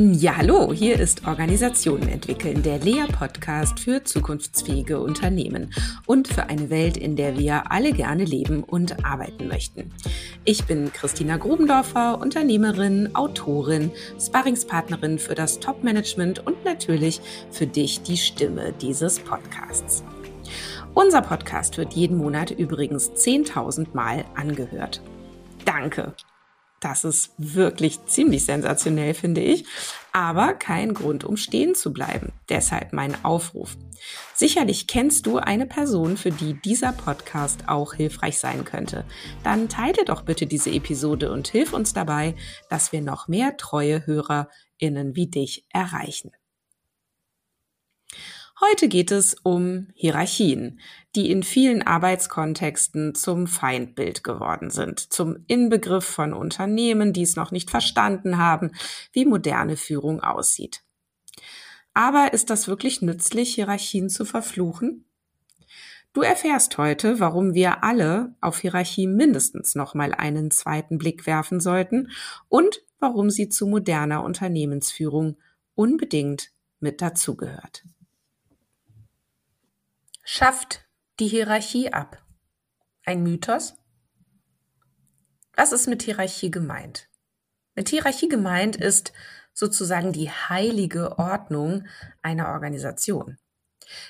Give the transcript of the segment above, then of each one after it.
Ja, hallo, hier ist Organisationen entwickeln, der Lea-Podcast für zukunftsfähige Unternehmen und für eine Welt, in der wir alle gerne leben und arbeiten möchten. Ich bin Christina Grubendorfer, Unternehmerin, Autorin, Sparringspartnerin für das Top-Management und natürlich für dich die Stimme dieses Podcasts. Unser Podcast wird jeden Monat übrigens 10.000 Mal angehört. Danke! Das ist wirklich ziemlich sensationell, finde ich. Aber kein Grund, um stehen zu bleiben. Deshalb mein Aufruf. Sicherlich kennst du eine Person, für die dieser Podcast auch hilfreich sein könnte. Dann teile doch bitte diese Episode und hilf uns dabei, dass wir noch mehr treue HörerInnen wie dich erreichen. Heute geht es um Hierarchien, die in vielen Arbeitskontexten zum Feindbild geworden sind, zum Inbegriff von Unternehmen, die es noch nicht verstanden haben, wie moderne Führung aussieht. Aber ist das wirklich nützlich, Hierarchien zu verfluchen? Du erfährst heute, warum wir alle auf Hierarchie mindestens noch mal einen zweiten Blick werfen sollten und warum sie zu moderner Unternehmensführung unbedingt mit dazugehört. Schafft die Hierarchie ab. Ein Mythos? Was ist mit Hierarchie gemeint? Mit Hierarchie gemeint ist sozusagen die heilige Ordnung einer Organisation.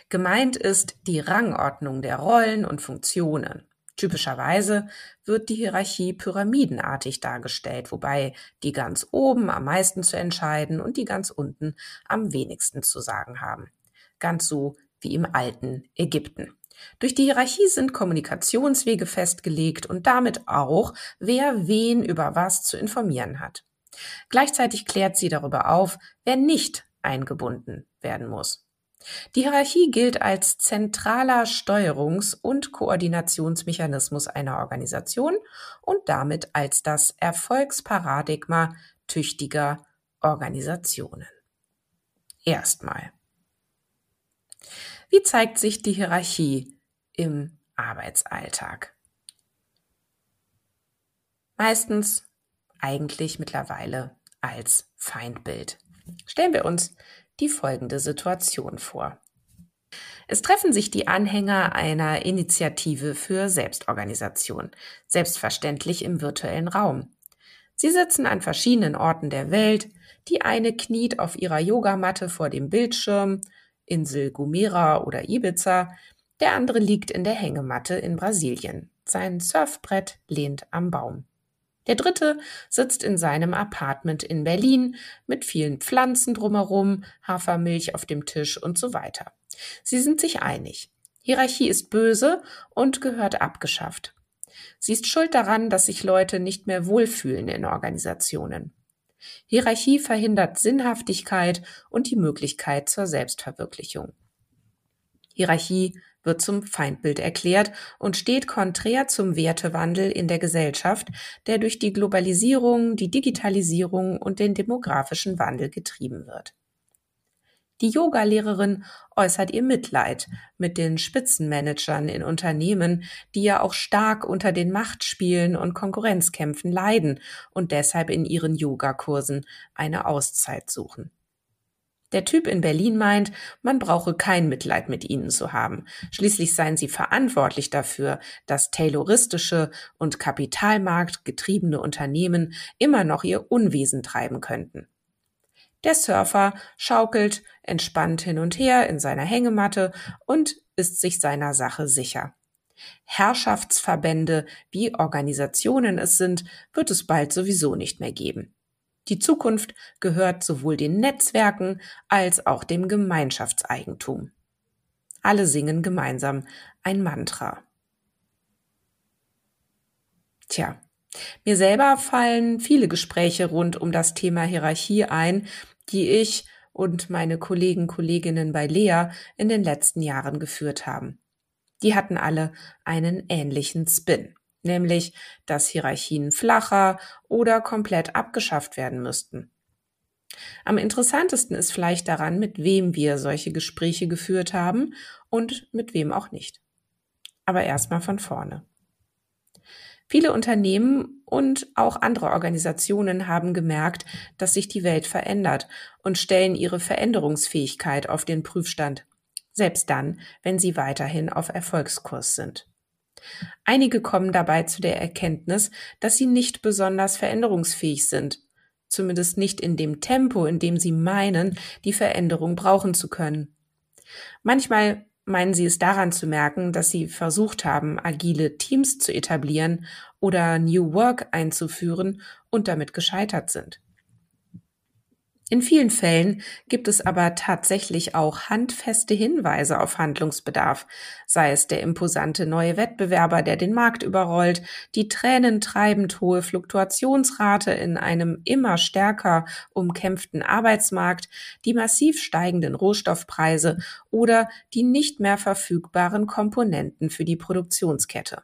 Gemeint ist die Rangordnung der Rollen und Funktionen. Typischerweise wird die Hierarchie pyramidenartig dargestellt, wobei die ganz oben am meisten zu entscheiden und die ganz unten am wenigsten zu sagen haben. Ganz so wie im alten Ägypten. Durch die Hierarchie sind Kommunikationswege festgelegt und damit auch, wer wen über was zu informieren hat. Gleichzeitig klärt sie darüber auf, wer nicht eingebunden werden muss. Die Hierarchie gilt als zentraler Steuerungs- und Koordinationsmechanismus einer Organisation und damit als das Erfolgsparadigma tüchtiger Organisationen. Erstmal. Wie zeigt sich die Hierarchie im Arbeitsalltag? Meistens eigentlich mittlerweile als Feindbild. Stellen wir uns die folgende Situation vor. Es treffen sich die Anhänger einer Initiative für Selbstorganisation, selbstverständlich im virtuellen Raum. Sie sitzen an verschiedenen Orten der Welt, die eine kniet auf ihrer Yogamatte vor dem Bildschirm, Insel Gomera oder Ibiza, der andere liegt in der Hängematte in Brasilien. Sein Surfbrett lehnt am Baum. Der dritte sitzt in seinem Apartment in Berlin mit vielen Pflanzen drumherum, Hafermilch auf dem Tisch und so weiter. Sie sind sich einig. Hierarchie ist böse und gehört abgeschafft. Sie ist schuld daran, dass sich Leute nicht mehr wohlfühlen in Organisationen. Hierarchie verhindert Sinnhaftigkeit und die Möglichkeit zur Selbstverwirklichung. Hierarchie wird zum Feindbild erklärt und steht konträr zum Wertewandel in der Gesellschaft, der durch die Globalisierung, die Digitalisierung und den demografischen Wandel getrieben wird. Die Yogalehrerin äußert ihr Mitleid mit den Spitzenmanagern in Unternehmen, die ja auch stark unter den Machtspielen und Konkurrenzkämpfen leiden und deshalb in ihren Yogakursen eine Auszeit suchen. Der Typ in Berlin meint, man brauche kein Mitleid mit ihnen zu haben. Schließlich seien sie verantwortlich dafür, dass tayloristische und kapitalmarktgetriebene Unternehmen immer noch ihr Unwesen treiben könnten. Der Surfer schaukelt entspannt hin und her in seiner Hängematte und ist sich seiner Sache sicher. Herrschaftsverbände, wie Organisationen es sind, wird es bald sowieso nicht mehr geben. Die Zukunft gehört sowohl den Netzwerken als auch dem Gemeinschaftseigentum. Alle singen gemeinsam ein Mantra. Tja, mir selber fallen viele Gespräche rund um das Thema Hierarchie ein, die ich und meine Kollegen, Kolleginnen bei Lea in den letzten Jahren geführt haben. Die hatten alle einen ähnlichen Spin, nämlich, dass Hierarchien flacher oder komplett abgeschafft werden müssten. Am interessantesten ist vielleicht daran, mit wem wir solche Gespräche geführt haben und mit wem auch nicht. Aber erstmal von vorne. Viele Unternehmen und auch andere Organisationen haben gemerkt, dass sich die Welt verändert und stellen ihre Veränderungsfähigkeit auf den Prüfstand, selbst dann, wenn sie weiterhin auf Erfolgskurs sind. Einige kommen dabei zu der Erkenntnis, dass sie nicht besonders veränderungsfähig sind, zumindest nicht in dem Tempo, in dem sie meinen, die Veränderung brauchen zu können. Manchmal meinen Sie es daran zu merken, dass Sie versucht haben, agile Teams zu etablieren oder New Work einzuführen und damit gescheitert sind? In vielen Fällen gibt es aber tatsächlich auch handfeste Hinweise auf Handlungsbedarf, sei es der imposante neue Wettbewerber, der den Markt überrollt, die tränentreibend hohe Fluktuationsrate in einem immer stärker umkämpften Arbeitsmarkt, die massiv steigenden Rohstoffpreise oder die nicht mehr verfügbaren Komponenten für die Produktionskette.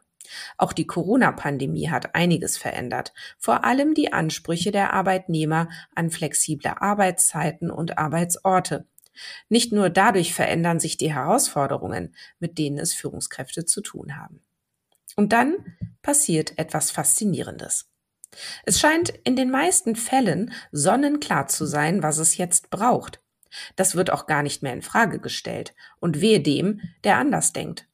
Auch die Corona-Pandemie hat einiges verändert, vor allem die Ansprüche der Arbeitnehmer an flexible Arbeitszeiten und Arbeitsorte. Nicht nur dadurch verändern sich die Herausforderungen, mit denen es Führungskräfte zu tun haben. Und dann passiert etwas Faszinierendes. Es scheint in den meisten Fällen sonnenklar zu sein, was es jetzt braucht. Das wird auch gar nicht mehr in Frage gestellt. Und wehe dem, der anders denkt.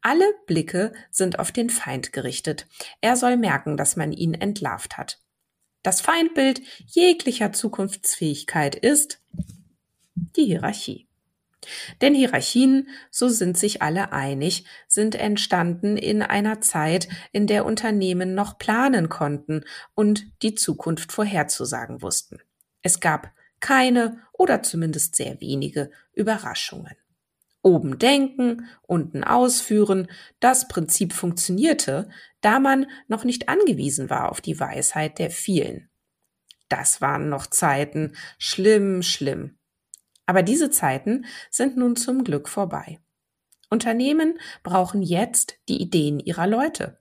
Alle Blicke sind auf den Feind gerichtet. Er soll merken, dass man ihn entlarvt hat. Das Feindbild jeglicher Zukunftsfähigkeit ist die Hierarchie. Denn Hierarchien, so sind sich alle einig, sind entstanden in einer Zeit, in der Unternehmen noch planen konnten und die Zukunft vorherzusagen wussten. Es gab keine oder zumindest sehr wenige Überraschungen. Oben denken, unten ausführen, das Prinzip funktionierte, da man noch nicht angewiesen war auf die Weisheit der vielen. Das waren noch Zeiten, schlimm, schlimm. Aber diese Zeiten sind nun zum Glück vorbei. Unternehmen brauchen jetzt die Ideen ihrer Leute.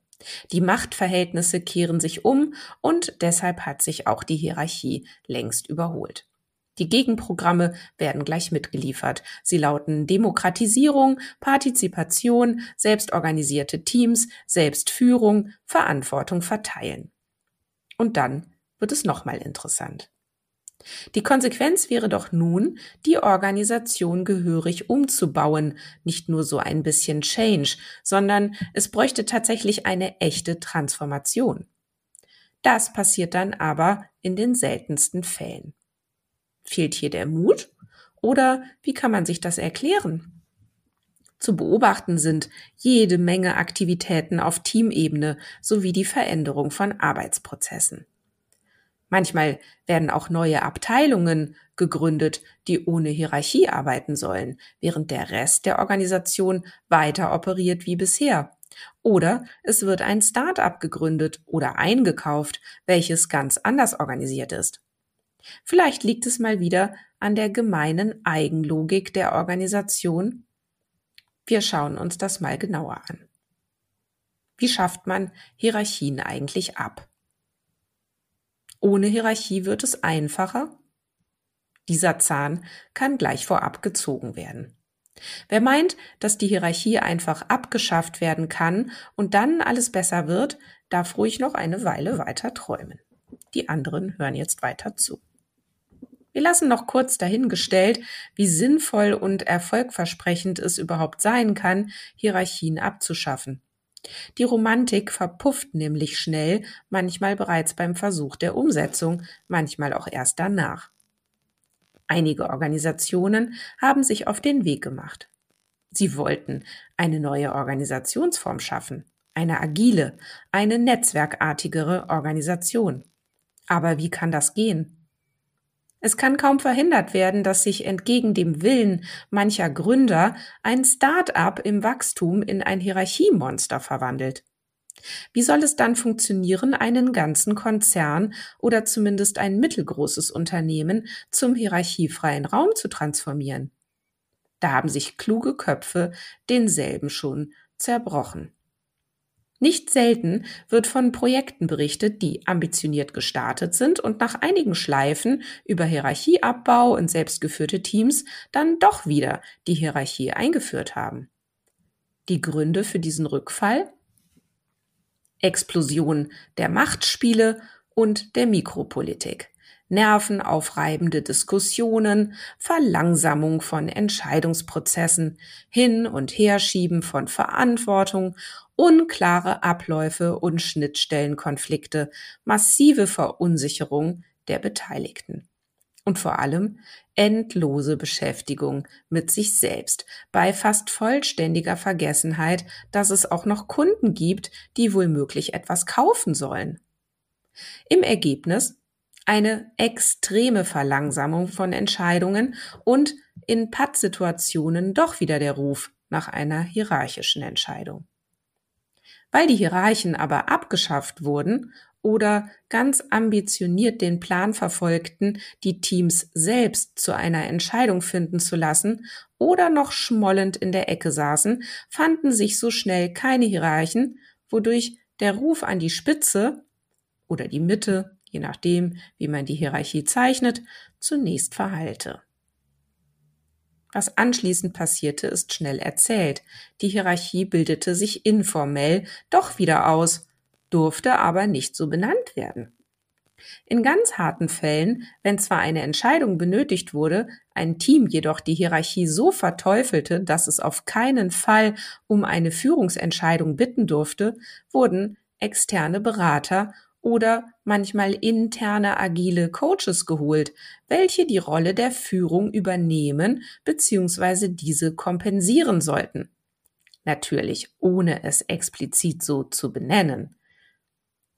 Die Machtverhältnisse kehren sich um und deshalb hat sich auch die Hierarchie längst überholt. Die Gegenprogramme werden gleich mitgeliefert. Sie lauten Demokratisierung, Partizipation, selbstorganisierte Teams, Selbstführung, Verantwortung verteilen. Und dann wird es nochmal interessant. Die Konsequenz wäre doch nun, die Organisation gehörig umzubauen, nicht nur so ein bisschen Change, sondern es bräuchte tatsächlich eine echte Transformation. Das passiert dann aber in den seltensten Fällen. Fehlt hier der Mut? Oder wie kann man sich das erklären? Zu beobachten sind jede Menge Aktivitäten auf Teamebene sowie die Veränderung von Arbeitsprozessen. Manchmal werden auch neue Abteilungen gegründet, die ohne Hierarchie arbeiten sollen, während der Rest der Organisation weiter operiert wie bisher. Oder es wird ein Start-up gegründet oder eingekauft, welches ganz anders organisiert ist. Vielleicht liegt es mal wieder an der gemeinen Eigenlogik der Organisation. Wir schauen uns das mal genauer an. Wie schafft man Hierarchien eigentlich ab? Ohne Hierarchie wird es einfacher. Dieser Zahn kann gleich vorab gezogen werden. Wer meint, dass die Hierarchie einfach abgeschafft werden kann und dann alles besser wird, darf ruhig noch eine Weile weiter träumen. Die anderen hören jetzt weiter zu. Wir lassen noch kurz dahingestellt, wie sinnvoll und erfolgversprechend es überhaupt sein kann, Hierarchien abzuschaffen. Die Romantik verpufft nämlich schnell, manchmal bereits beim Versuch der Umsetzung, manchmal auch erst danach. Einige Organisationen haben sich auf den Weg gemacht. Sie wollten eine neue Organisationsform schaffen, eine agile, eine netzwerkartigere Organisation. Aber wie kann das gehen? Es kann kaum verhindert werden, dass sich entgegen dem Willen mancher Gründer ein Start-up im Wachstum in ein Hierarchiemonster verwandelt. Wie soll es dann funktionieren, einen ganzen Konzern oder zumindest ein mittelgroßes Unternehmen zum hierarchiefreien Raum zu transformieren? Da haben sich kluge Köpfe denselben schon zerbrochen. Nicht selten wird von Projekten berichtet, die ambitioniert gestartet sind und nach einigen Schleifen über Hierarchieabbau und selbstgeführte Teams dann doch wieder die Hierarchie eingeführt haben. Die Gründe für diesen Rückfall? Explosion der Machtspiele und der Mikropolitik nervenaufreibende Diskussionen, Verlangsamung von Entscheidungsprozessen, Hin- und Herschieben von Verantwortung, unklare Abläufe und Schnittstellenkonflikte, massive Verunsicherung der Beteiligten. Und vor allem endlose Beschäftigung mit sich selbst, bei fast vollständiger Vergessenheit, dass es auch noch Kunden gibt, die wohl möglich etwas kaufen sollen. Im Ergebnis eine extreme Verlangsamung von Entscheidungen und in Pattsituationen doch wieder der Ruf nach einer hierarchischen Entscheidung. Weil die Hierarchen aber abgeschafft wurden oder ganz ambitioniert den Plan verfolgten, die Teams selbst zu einer Entscheidung finden zu lassen oder noch schmollend in der Ecke saßen, fanden sich so schnell keine Hierarchen, wodurch der Ruf an die Spitze oder die Mitte je nachdem, wie man die Hierarchie zeichnet, zunächst verhallte. Was anschließend passierte, ist schnell erzählt. Die Hierarchie bildete sich informell doch wieder aus, durfte aber nicht so benannt werden. In ganz harten Fällen, wenn zwar eine Entscheidung benötigt wurde, ein Team jedoch die Hierarchie so verteufelte, dass es auf keinen Fall um eine Führungsentscheidung bitten durfte, wurden externe Berater oder manchmal interne agile Coaches geholt, welche die Rolle der Führung übernehmen bzw. diese kompensieren sollten. Natürlich ohne es explizit so zu benennen.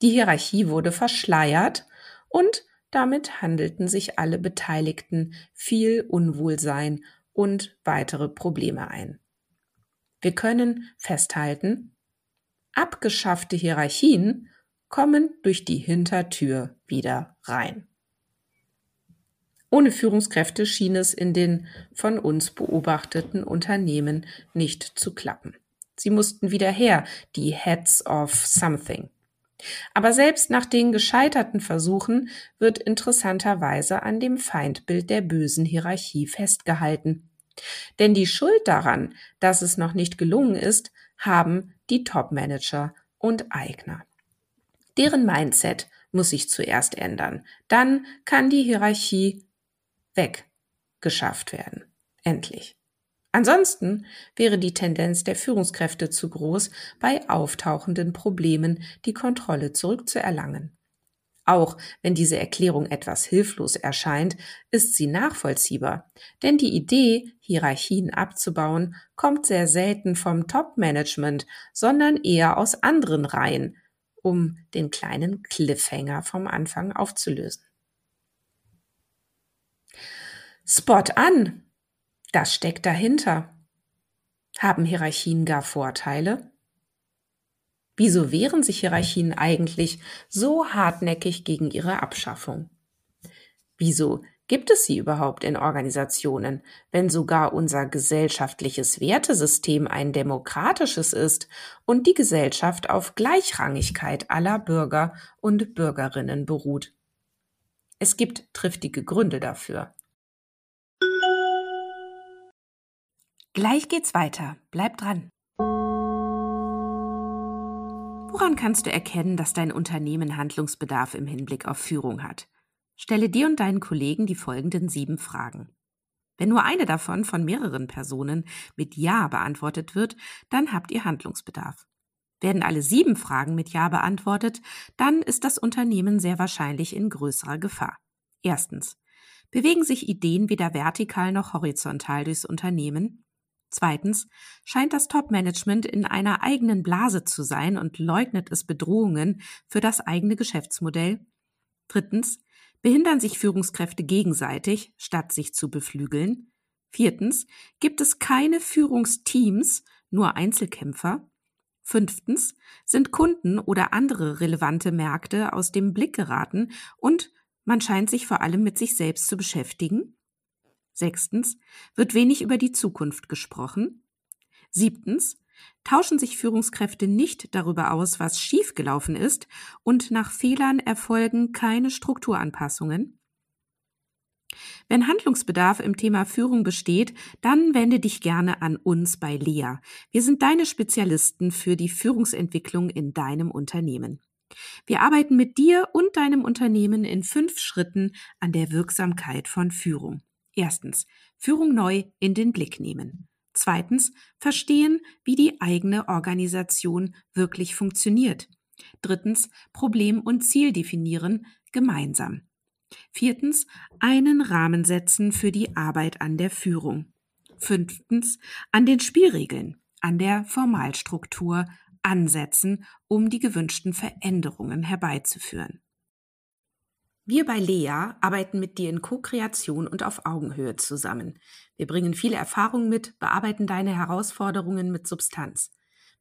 Die Hierarchie wurde verschleiert und damit handelten sich alle Beteiligten viel Unwohlsein und weitere Probleme ein. Wir können festhalten, abgeschaffte Hierarchien kommen durch die Hintertür wieder rein. Ohne Führungskräfte schien es in den von uns beobachteten Unternehmen nicht zu klappen. Sie mussten wieder her, die Heads of Something. Aber selbst nach den gescheiterten Versuchen wird interessanterweise an dem Feindbild der bösen Hierarchie festgehalten. Denn die Schuld daran, dass es noch nicht gelungen ist, haben die Topmanager und Eigner. Deren Mindset muss sich zuerst ändern. Dann kann die Hierarchie weggeschafft werden. Endlich. Ansonsten wäre die Tendenz der Führungskräfte zu groß, bei auftauchenden Problemen die Kontrolle zurückzuerlangen. Auch wenn diese Erklärung etwas hilflos erscheint, ist sie nachvollziehbar, denn die Idee, Hierarchien abzubauen, kommt sehr selten vom Top-Management, sondern eher aus anderen Reihen, um den kleinen Cliffhanger vom Anfang aufzulösen. Spot an! Das steckt dahinter. Haben Hierarchien gar Vorteile? Wieso wehren sich Hierarchien eigentlich so hartnäckig gegen ihre Abschaffung? Wieso Gibt es sie überhaupt in Organisationen, wenn sogar unser gesellschaftliches Wertesystem ein demokratisches ist und die Gesellschaft auf Gleichrangigkeit aller Bürger und Bürgerinnen beruht? Es gibt triftige Gründe dafür. Gleich geht's weiter. Bleib dran. Woran kannst du erkennen, dass dein Unternehmen Handlungsbedarf im Hinblick auf Führung hat? Stelle dir und deinen Kollegen die folgenden sieben Fragen. Wenn nur eine davon von mehreren Personen mit Ja beantwortet wird, dann habt ihr Handlungsbedarf. Werden alle sieben Fragen mit Ja beantwortet, dann ist das Unternehmen sehr wahrscheinlich in größerer Gefahr. Erstens. Bewegen sich Ideen weder vertikal noch horizontal durchs Unternehmen? Zweitens. Scheint das Top-Management in einer eigenen Blase zu sein und leugnet es Bedrohungen für das eigene Geschäftsmodell? Drittens behindern sich Führungskräfte gegenseitig, statt sich zu beflügeln. Viertens, gibt es keine Führungsteams, nur Einzelkämpfer. Fünftens, sind Kunden oder andere relevante Märkte aus dem Blick geraten und man scheint sich vor allem mit sich selbst zu beschäftigen. Sechstens, wird wenig über die Zukunft gesprochen. Siebtens, tauschen sich Führungskräfte nicht darüber aus, was schiefgelaufen ist, und nach Fehlern erfolgen keine Strukturanpassungen. Wenn Handlungsbedarf im Thema Führung besteht, dann wende dich gerne an uns bei Lea. Wir sind deine Spezialisten für die Führungsentwicklung in deinem Unternehmen. Wir arbeiten mit dir und deinem Unternehmen in fünf Schritten an der Wirksamkeit von Führung. Erstens, Führung neu in den Blick nehmen. Zweitens, verstehen, wie die eigene Organisation wirklich funktioniert. Drittens, Problem und Ziel definieren, gemeinsam. Viertens, einen Rahmen setzen für die Arbeit an der Führung. Fünftens, an den Spielregeln, an der Formalstruktur ansetzen, um die gewünschten Veränderungen herbeizuführen. Wir bei Lea arbeiten mit dir in Co-Kreation und auf Augenhöhe zusammen. Wir bringen viele Erfahrung mit, bearbeiten deine Herausforderungen mit Substanz.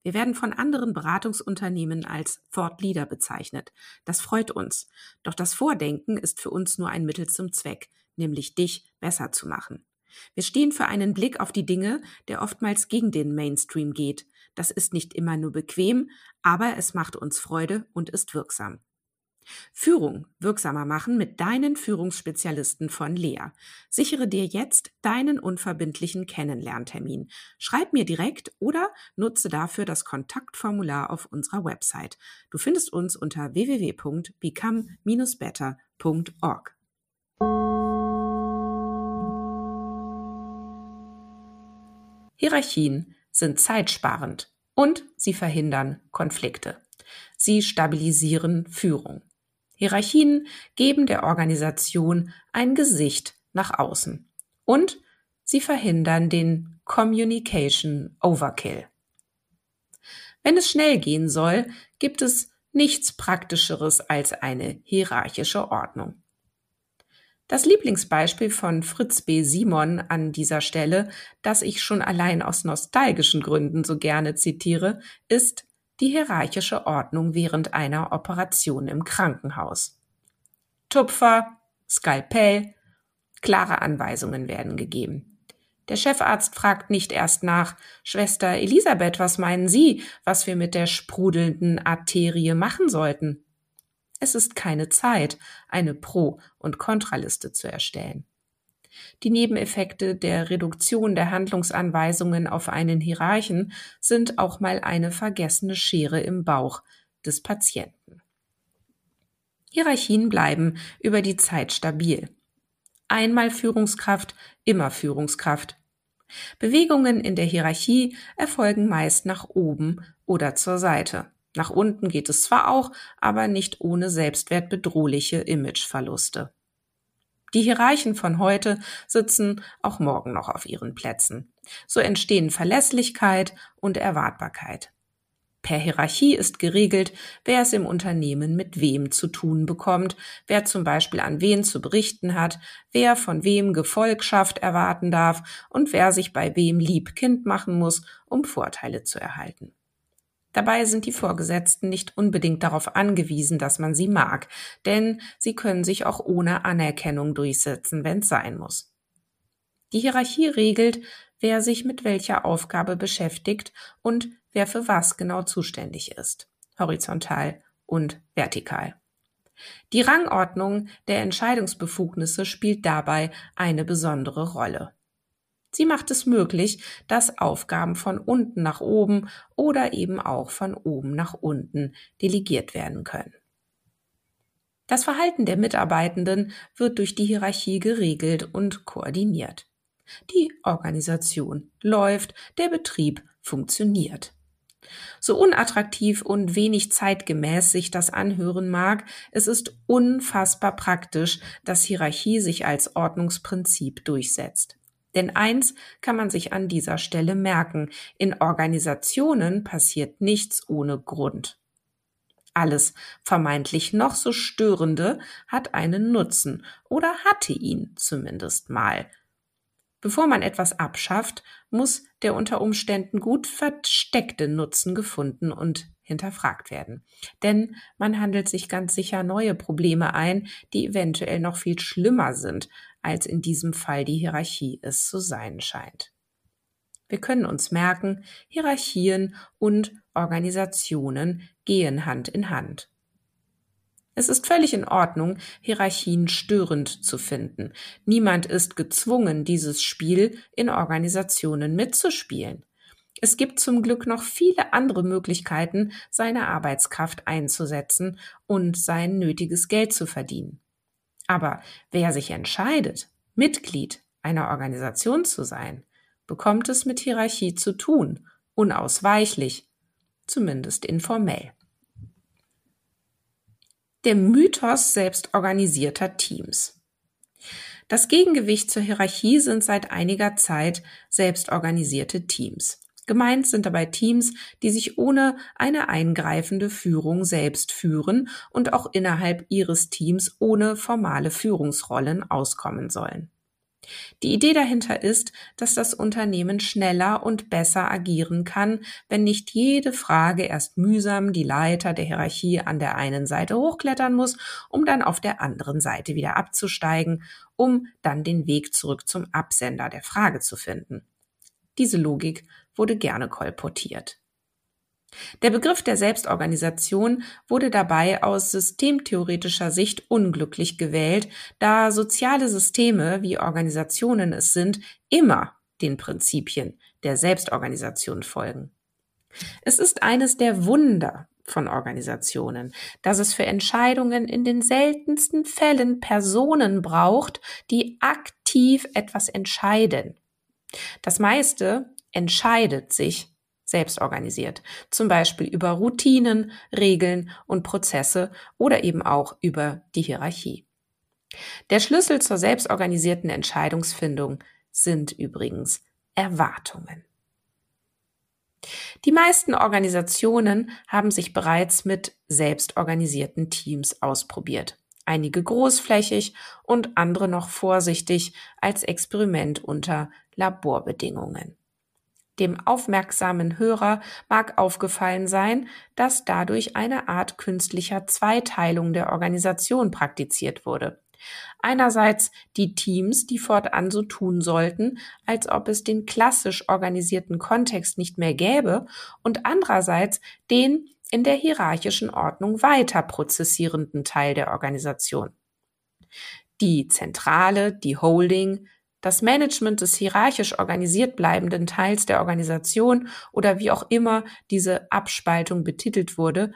Wir werden von anderen Beratungsunternehmen als Thought Leader bezeichnet. Das freut uns. Doch das Vordenken ist für uns nur ein Mittel zum Zweck, nämlich dich besser zu machen. Wir stehen für einen Blick auf die Dinge, der oftmals gegen den Mainstream geht. Das ist nicht immer nur bequem, aber es macht uns Freude und ist wirksam. Führung wirksamer machen mit deinen Führungsspezialisten von Lea. Sichere dir jetzt deinen unverbindlichen Kennenlerntermin. Schreib mir direkt oder nutze dafür das Kontaktformular auf unserer Website. Du findest uns unter www.become-better.org. Hierarchien sind zeitsparend und sie verhindern Konflikte. Sie stabilisieren Führung. Hierarchien geben der Organisation ein Gesicht nach außen und sie verhindern den Communication Overkill. Wenn es schnell gehen soll, gibt es nichts Praktischeres als eine hierarchische Ordnung. Das Lieblingsbeispiel von Fritz B. Simon an dieser Stelle, das ich schon allein aus nostalgischen Gründen so gerne zitiere, ist die hierarchische Ordnung während einer Operation im Krankenhaus. Tupfer, Skalpell, klare Anweisungen werden gegeben. Der Chefarzt fragt nicht erst nach, Schwester Elisabeth, was meinen Sie, was wir mit der sprudelnden Arterie machen sollten? Es ist keine Zeit, eine Pro- und Kontraliste zu erstellen. Die Nebeneffekte der Reduktion der Handlungsanweisungen auf einen Hierarchen sind auch mal eine vergessene Schere im Bauch des Patienten. Hierarchien bleiben über die Zeit stabil. Einmal Führungskraft, immer Führungskraft. Bewegungen in der Hierarchie erfolgen meist nach oben oder zur Seite. Nach unten geht es zwar auch, aber nicht ohne selbstwertbedrohliche Imageverluste. Die Hierarchen von heute sitzen auch morgen noch auf ihren Plätzen. So entstehen Verlässlichkeit und Erwartbarkeit. Per Hierarchie ist geregelt, wer es im Unternehmen mit wem zu tun bekommt, wer zum Beispiel an wen zu berichten hat, wer von wem Gefolgschaft erwarten darf und wer sich bei wem lieb Kind machen muss, um Vorteile zu erhalten. Dabei sind die Vorgesetzten nicht unbedingt darauf angewiesen, dass man sie mag, denn sie können sich auch ohne Anerkennung durchsetzen, wenn es sein muss. Die Hierarchie regelt, wer sich mit welcher Aufgabe beschäftigt und wer für was genau zuständig ist, horizontal und vertikal. Die Rangordnung der Entscheidungsbefugnisse spielt dabei eine besondere Rolle. Sie macht es möglich, dass Aufgaben von unten nach oben oder eben auch von oben nach unten delegiert werden können. Das Verhalten der Mitarbeitenden wird durch die Hierarchie geregelt und koordiniert. Die Organisation läuft, der Betrieb funktioniert. So unattraktiv und wenig zeitgemäß sich das anhören mag, es ist unfassbar praktisch, dass Hierarchie sich als Ordnungsprinzip durchsetzt. Denn eins kann man sich an dieser Stelle merken, in Organisationen passiert nichts ohne Grund. Alles vermeintlich noch so störende hat einen Nutzen oder hatte ihn zumindest mal. Bevor man etwas abschafft, muss der unter Umständen gut versteckte Nutzen gefunden und hinterfragt werden. Denn man handelt sich ganz sicher neue Probleme ein, die eventuell noch viel schlimmer sind, als in diesem Fall die Hierarchie es zu sein scheint. Wir können uns merken, Hierarchien und Organisationen gehen Hand in Hand. Es ist völlig in Ordnung, Hierarchien störend zu finden. Niemand ist gezwungen, dieses Spiel in Organisationen mitzuspielen. Es gibt zum Glück noch viele andere Möglichkeiten, seine Arbeitskraft einzusetzen und sein nötiges Geld zu verdienen. Aber wer sich entscheidet, Mitglied einer Organisation zu sein, bekommt es mit Hierarchie zu tun, unausweichlich, zumindest informell. Der Mythos selbstorganisierter Teams. Das Gegengewicht zur Hierarchie sind seit einiger Zeit selbstorganisierte Teams. Gemeint sind dabei Teams, die sich ohne eine eingreifende Führung selbst führen und auch innerhalb ihres Teams ohne formale Führungsrollen auskommen sollen. Die Idee dahinter ist, dass das Unternehmen schneller und besser agieren kann, wenn nicht jede Frage erst mühsam die Leiter der Hierarchie an der einen Seite hochklettern muss, um dann auf der anderen Seite wieder abzusteigen, um dann den Weg zurück zum Absender der Frage zu finden. Diese Logik wurde gerne kolportiert. Der Begriff der Selbstorganisation wurde dabei aus systemtheoretischer Sicht unglücklich gewählt, da soziale Systeme, wie Organisationen es sind, immer den Prinzipien der Selbstorganisation folgen. Es ist eines der Wunder von Organisationen, dass es für Entscheidungen in den seltensten Fällen Personen braucht, die aktiv etwas entscheiden. Das meiste entscheidet sich selbst organisiert, zum Beispiel über Routinen, Regeln und Prozesse oder eben auch über die Hierarchie. Der Schlüssel zur selbstorganisierten Entscheidungsfindung sind übrigens Erwartungen. Die meisten Organisationen haben sich bereits mit selbstorganisierten Teams ausprobiert. Einige großflächig und andere noch vorsichtig als Experiment unter Laborbedingungen. Dem aufmerksamen Hörer mag aufgefallen sein, dass dadurch eine Art künstlicher Zweiteilung der Organisation praktiziert wurde. Einerseits die Teams, die fortan so tun sollten, als ob es den klassisch organisierten Kontext nicht mehr gäbe, und andererseits den in der hierarchischen Ordnung weiter prozessierenden Teil der Organisation. Die Zentrale, die Holding, das Management des hierarchisch organisiert bleibenden Teils der Organisation oder wie auch immer diese Abspaltung betitelt wurde,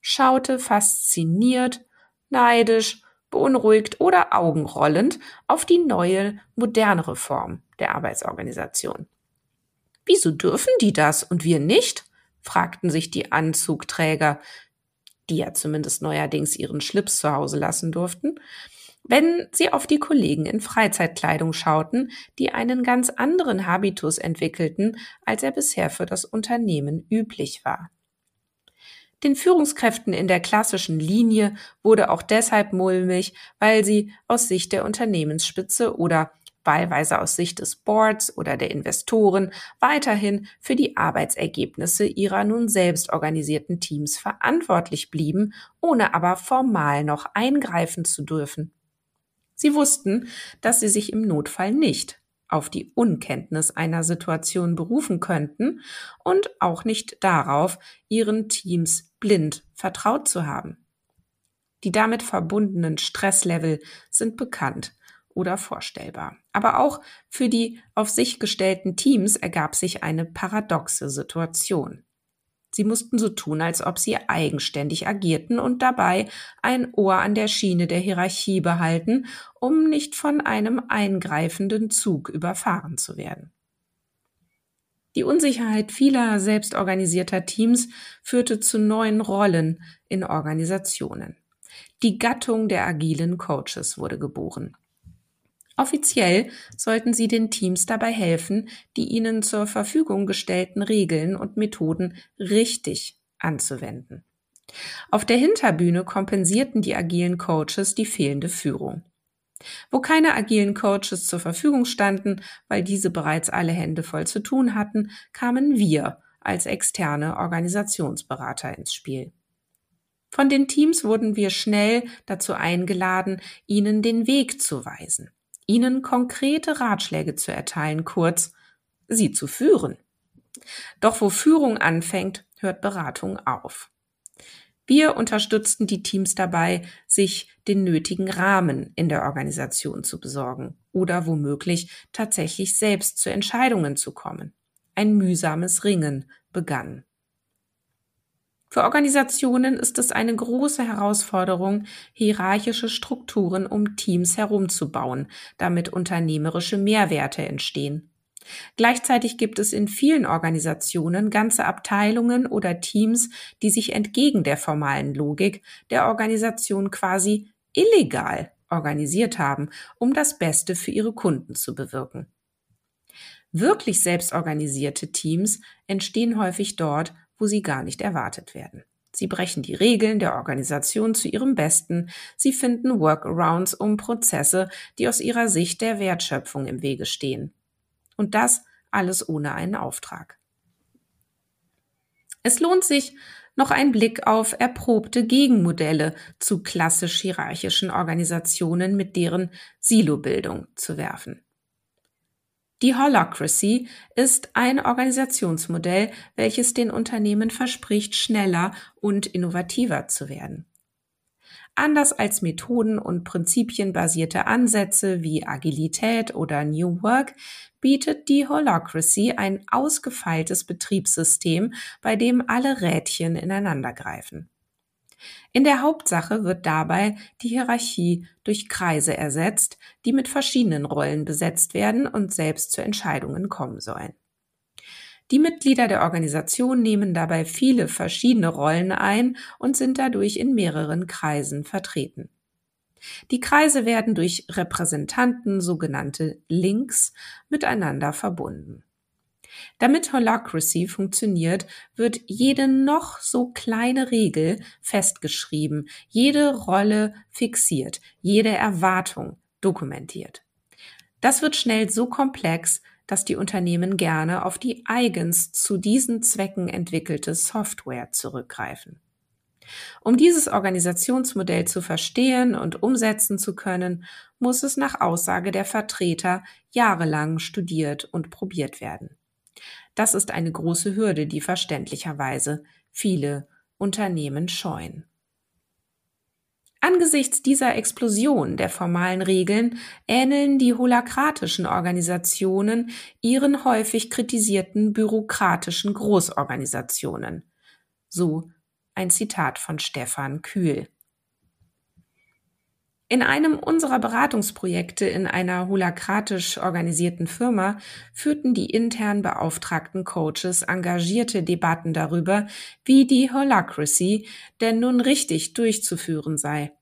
schaute fasziniert, neidisch, beunruhigt oder augenrollend auf die neue, modernere Form der Arbeitsorganisation. Wieso dürfen die das und wir nicht? fragten sich die Anzugträger, die ja zumindest neuerdings ihren Schlips zu Hause lassen durften, wenn sie auf die Kollegen in Freizeitkleidung schauten, die einen ganz anderen Habitus entwickelten, als er bisher für das Unternehmen üblich war. Den Führungskräften in der klassischen Linie wurde auch deshalb mulmig, weil sie aus Sicht der Unternehmensspitze oder wahlweise aus Sicht des Boards oder der Investoren weiterhin für die Arbeitsergebnisse ihrer nun selbst organisierten Teams verantwortlich blieben, ohne aber formal noch eingreifen zu dürfen. Sie wussten, dass sie sich im Notfall nicht auf die Unkenntnis einer Situation berufen könnten und auch nicht darauf, ihren Teams blind vertraut zu haben. Die damit verbundenen Stresslevel sind bekannt oder vorstellbar. Aber auch für die auf sich gestellten Teams ergab sich eine paradoxe Situation. Sie mussten so tun, als ob sie eigenständig agierten und dabei ein Ohr an der Schiene der Hierarchie behalten, um nicht von einem eingreifenden Zug überfahren zu werden. Die Unsicherheit vieler selbstorganisierter Teams führte zu neuen Rollen in Organisationen. Die Gattung der agilen Coaches wurde geboren. Offiziell sollten sie den Teams dabei helfen, die ihnen zur Verfügung gestellten Regeln und Methoden richtig anzuwenden. Auf der Hinterbühne kompensierten die agilen Coaches die fehlende Führung. Wo keine agilen Coaches zur Verfügung standen, weil diese bereits alle Hände voll zu tun hatten, kamen wir als externe Organisationsberater ins Spiel. Von den Teams wurden wir schnell dazu eingeladen, ihnen den Weg zu weisen ihnen konkrete Ratschläge zu erteilen, kurz sie zu führen. Doch wo Führung anfängt, hört Beratung auf. Wir unterstützten die Teams dabei, sich den nötigen Rahmen in der Organisation zu besorgen oder womöglich tatsächlich selbst zu Entscheidungen zu kommen. Ein mühsames Ringen begann. Für Organisationen ist es eine große Herausforderung, hierarchische Strukturen um Teams herumzubauen, damit unternehmerische Mehrwerte entstehen. Gleichzeitig gibt es in vielen Organisationen ganze Abteilungen oder Teams, die sich entgegen der formalen Logik der Organisation quasi illegal organisiert haben, um das Beste für ihre Kunden zu bewirken. Wirklich selbstorganisierte Teams entstehen häufig dort, wo sie gar nicht erwartet werden. Sie brechen die Regeln der Organisation zu ihrem Besten. Sie finden Workarounds um Prozesse, die aus ihrer Sicht der Wertschöpfung im Wege stehen. Und das alles ohne einen Auftrag. Es lohnt sich, noch ein Blick auf erprobte Gegenmodelle zu klassisch hierarchischen Organisationen mit deren Silobildung zu werfen. Die Holacracy ist ein Organisationsmodell, welches den Unternehmen verspricht, schneller und innovativer zu werden. Anders als Methoden- und prinzipienbasierte Ansätze wie Agilität oder New Work bietet die Holacracy ein ausgefeiltes Betriebssystem, bei dem alle Rädchen ineinandergreifen. In der Hauptsache wird dabei die Hierarchie durch Kreise ersetzt, die mit verschiedenen Rollen besetzt werden und selbst zu Entscheidungen kommen sollen. Die Mitglieder der Organisation nehmen dabei viele verschiedene Rollen ein und sind dadurch in mehreren Kreisen vertreten. Die Kreise werden durch Repräsentanten, sogenannte Links, miteinander verbunden. Damit Holacracy funktioniert, wird jede noch so kleine Regel festgeschrieben, jede Rolle fixiert, jede Erwartung dokumentiert. Das wird schnell so komplex, dass die Unternehmen gerne auf die eigens zu diesen Zwecken entwickelte Software zurückgreifen. Um dieses Organisationsmodell zu verstehen und umsetzen zu können, muss es nach Aussage der Vertreter jahrelang studiert und probiert werden. Das ist eine große Hürde, die verständlicherweise viele Unternehmen scheuen. Angesichts dieser Explosion der formalen Regeln ähneln die holakratischen Organisationen ihren häufig kritisierten bürokratischen Großorganisationen. So ein Zitat von Stefan Kühl. In einem unserer Beratungsprojekte in einer holakratisch organisierten Firma führten die intern beauftragten Coaches engagierte Debatten darüber, wie die Holacracy denn nun richtig durchzuführen sei.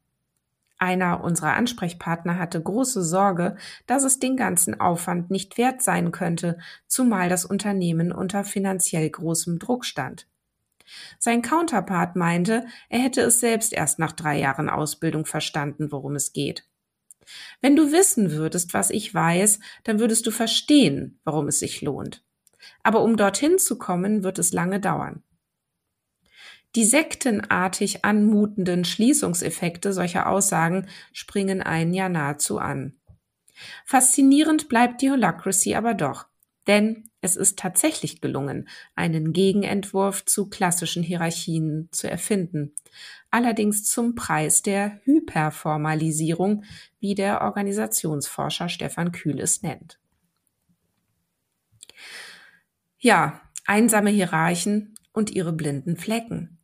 Einer unserer Ansprechpartner hatte große Sorge, dass es den ganzen Aufwand nicht wert sein könnte, zumal das Unternehmen unter finanziell großem Druck stand. Sein Counterpart meinte, er hätte es selbst erst nach drei Jahren Ausbildung verstanden, worum es geht. Wenn du wissen würdest, was ich weiß, dann würdest du verstehen, warum es sich lohnt. Aber um dorthin zu kommen, wird es lange dauern. Die sektenartig anmutenden Schließungseffekte solcher Aussagen springen einen ja nahezu an. Faszinierend bleibt die Holacracy aber doch. Denn es ist tatsächlich gelungen, einen Gegenentwurf zu klassischen Hierarchien zu erfinden, allerdings zum Preis der Hyperformalisierung, wie der Organisationsforscher Stefan Kühl es nennt. Ja, einsame Hierarchen und ihre blinden Flecken.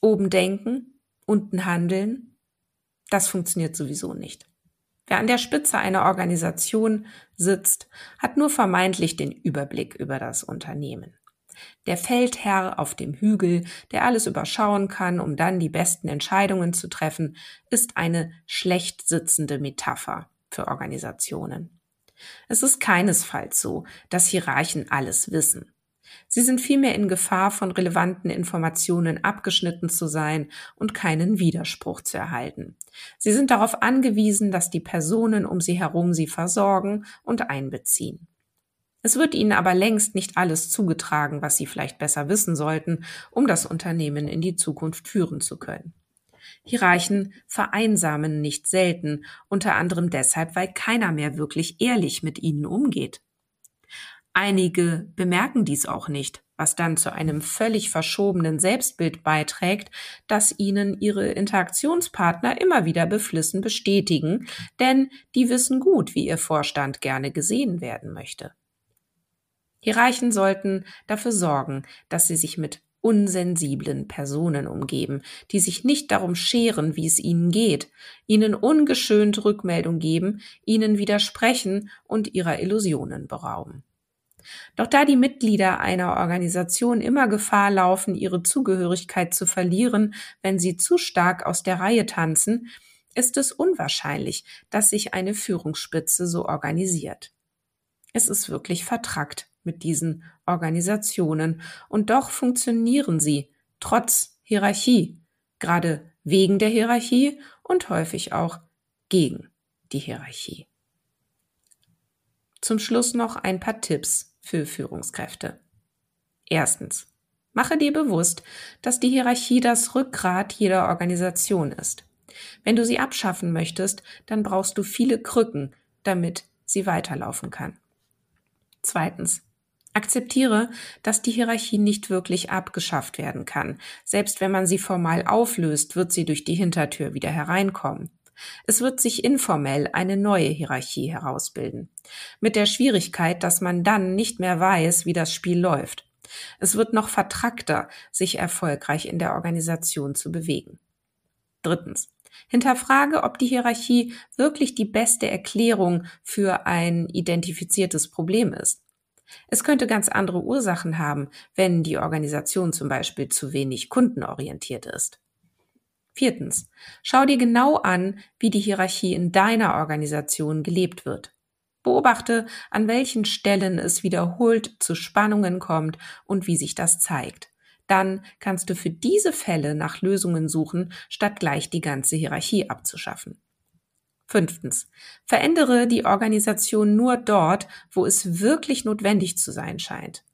Oben denken, unten handeln, das funktioniert sowieso nicht. Wer an der Spitze einer Organisation sitzt, hat nur vermeintlich den Überblick über das Unternehmen. Der Feldherr auf dem Hügel, der alles überschauen kann, um dann die besten Entscheidungen zu treffen, ist eine schlecht sitzende Metapher für Organisationen. Es ist keinesfalls so, dass Hierarchen alles wissen. Sie sind vielmehr in Gefahr, von relevanten Informationen abgeschnitten zu sein und keinen Widerspruch zu erhalten. Sie sind darauf angewiesen, dass die Personen um sie herum sie versorgen und einbeziehen. Es wird ihnen aber längst nicht alles zugetragen, was sie vielleicht besser wissen sollten, um das Unternehmen in die Zukunft führen zu können. Hierarchen vereinsamen nicht selten, unter anderem deshalb, weil keiner mehr wirklich ehrlich mit ihnen umgeht. Einige bemerken dies auch nicht, was dann zu einem völlig verschobenen Selbstbild beiträgt, das ihnen ihre Interaktionspartner immer wieder beflissen bestätigen, denn die wissen gut, wie ihr Vorstand gerne gesehen werden möchte. Hierarchen sollten dafür sorgen, dass sie sich mit unsensiblen Personen umgeben, die sich nicht darum scheren, wie es ihnen geht, ihnen ungeschönt Rückmeldung geben, ihnen widersprechen und ihrer Illusionen berauben. Doch da die Mitglieder einer Organisation immer Gefahr laufen, ihre Zugehörigkeit zu verlieren, wenn sie zu stark aus der Reihe tanzen, ist es unwahrscheinlich, dass sich eine Führungsspitze so organisiert. Es ist wirklich vertrackt mit diesen Organisationen. Und doch funktionieren sie trotz Hierarchie, gerade wegen der Hierarchie und häufig auch gegen die Hierarchie. Zum Schluss noch ein paar Tipps für Führungskräfte. Erstens. Mache dir bewusst, dass die Hierarchie das Rückgrat jeder Organisation ist. Wenn du sie abschaffen möchtest, dann brauchst du viele Krücken, damit sie weiterlaufen kann. Zweitens. Akzeptiere, dass die Hierarchie nicht wirklich abgeschafft werden kann. Selbst wenn man sie formal auflöst, wird sie durch die Hintertür wieder hereinkommen. Es wird sich informell eine neue Hierarchie herausbilden. Mit der Schwierigkeit, dass man dann nicht mehr weiß, wie das Spiel läuft. Es wird noch vertrackter, sich erfolgreich in der Organisation zu bewegen. Drittens. Hinterfrage, ob die Hierarchie wirklich die beste Erklärung für ein identifiziertes Problem ist. Es könnte ganz andere Ursachen haben, wenn die Organisation zum Beispiel zu wenig kundenorientiert ist. Viertens. Schau dir genau an, wie die Hierarchie in deiner Organisation gelebt wird. Beobachte, an welchen Stellen es wiederholt zu Spannungen kommt und wie sich das zeigt. Dann kannst du für diese Fälle nach Lösungen suchen, statt gleich die ganze Hierarchie abzuschaffen. Fünftens. Verändere die Organisation nur dort, wo es wirklich notwendig zu sein scheint.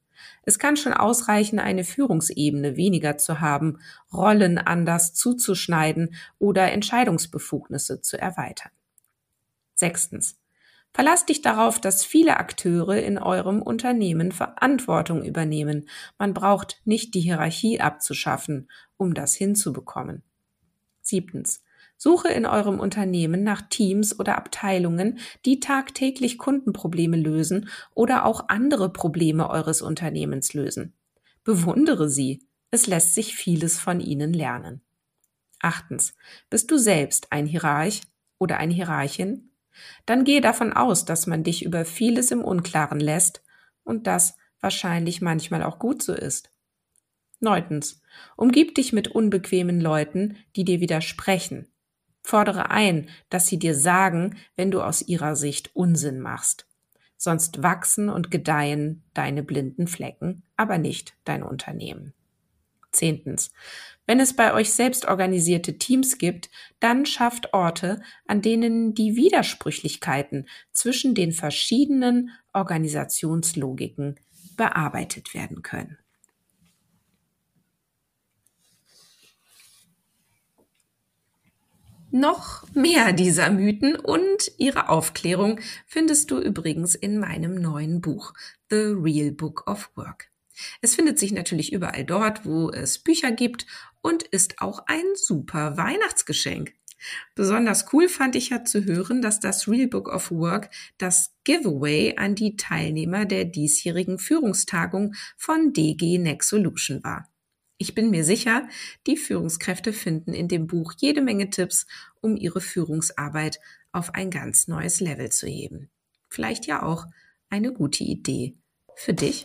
Es kann schon ausreichen, eine Führungsebene weniger zu haben, Rollen anders zuzuschneiden oder Entscheidungsbefugnisse zu erweitern. Sechstens. Verlass dich darauf, dass viele Akteure in eurem Unternehmen Verantwortung übernehmen. Man braucht nicht die Hierarchie abzuschaffen, um das hinzubekommen. Siebtens. Suche in eurem Unternehmen nach Teams oder Abteilungen, die tagtäglich Kundenprobleme lösen oder auch andere Probleme eures Unternehmens lösen. Bewundere sie. Es lässt sich vieles von ihnen lernen. Achtens. Bist du selbst ein Hierarch oder eine Hierarchin? Dann gehe davon aus, dass man dich über vieles im Unklaren lässt und das wahrscheinlich manchmal auch gut so ist. Neuntens. Umgib dich mit unbequemen Leuten, die dir widersprechen Fordere ein, dass sie dir sagen, wenn du aus ihrer Sicht Unsinn machst. Sonst wachsen und gedeihen deine blinden Flecken, aber nicht dein Unternehmen. Zehntens. Wenn es bei euch selbst organisierte Teams gibt, dann schafft Orte, an denen die Widersprüchlichkeiten zwischen den verschiedenen Organisationslogiken bearbeitet werden können. Noch mehr dieser Mythen und ihre Aufklärung findest du übrigens in meinem neuen Buch The Real Book of Work. Es findet sich natürlich überall dort, wo es Bücher gibt und ist auch ein super Weihnachtsgeschenk. Besonders cool fand ich ja zu hören, dass das Real Book of Work das Giveaway an die Teilnehmer der diesjährigen Führungstagung von DG Next Solution war. Ich bin mir sicher, die Führungskräfte finden in dem Buch jede Menge Tipps, um ihre Führungsarbeit auf ein ganz neues Level zu heben. Vielleicht ja auch eine gute Idee für dich.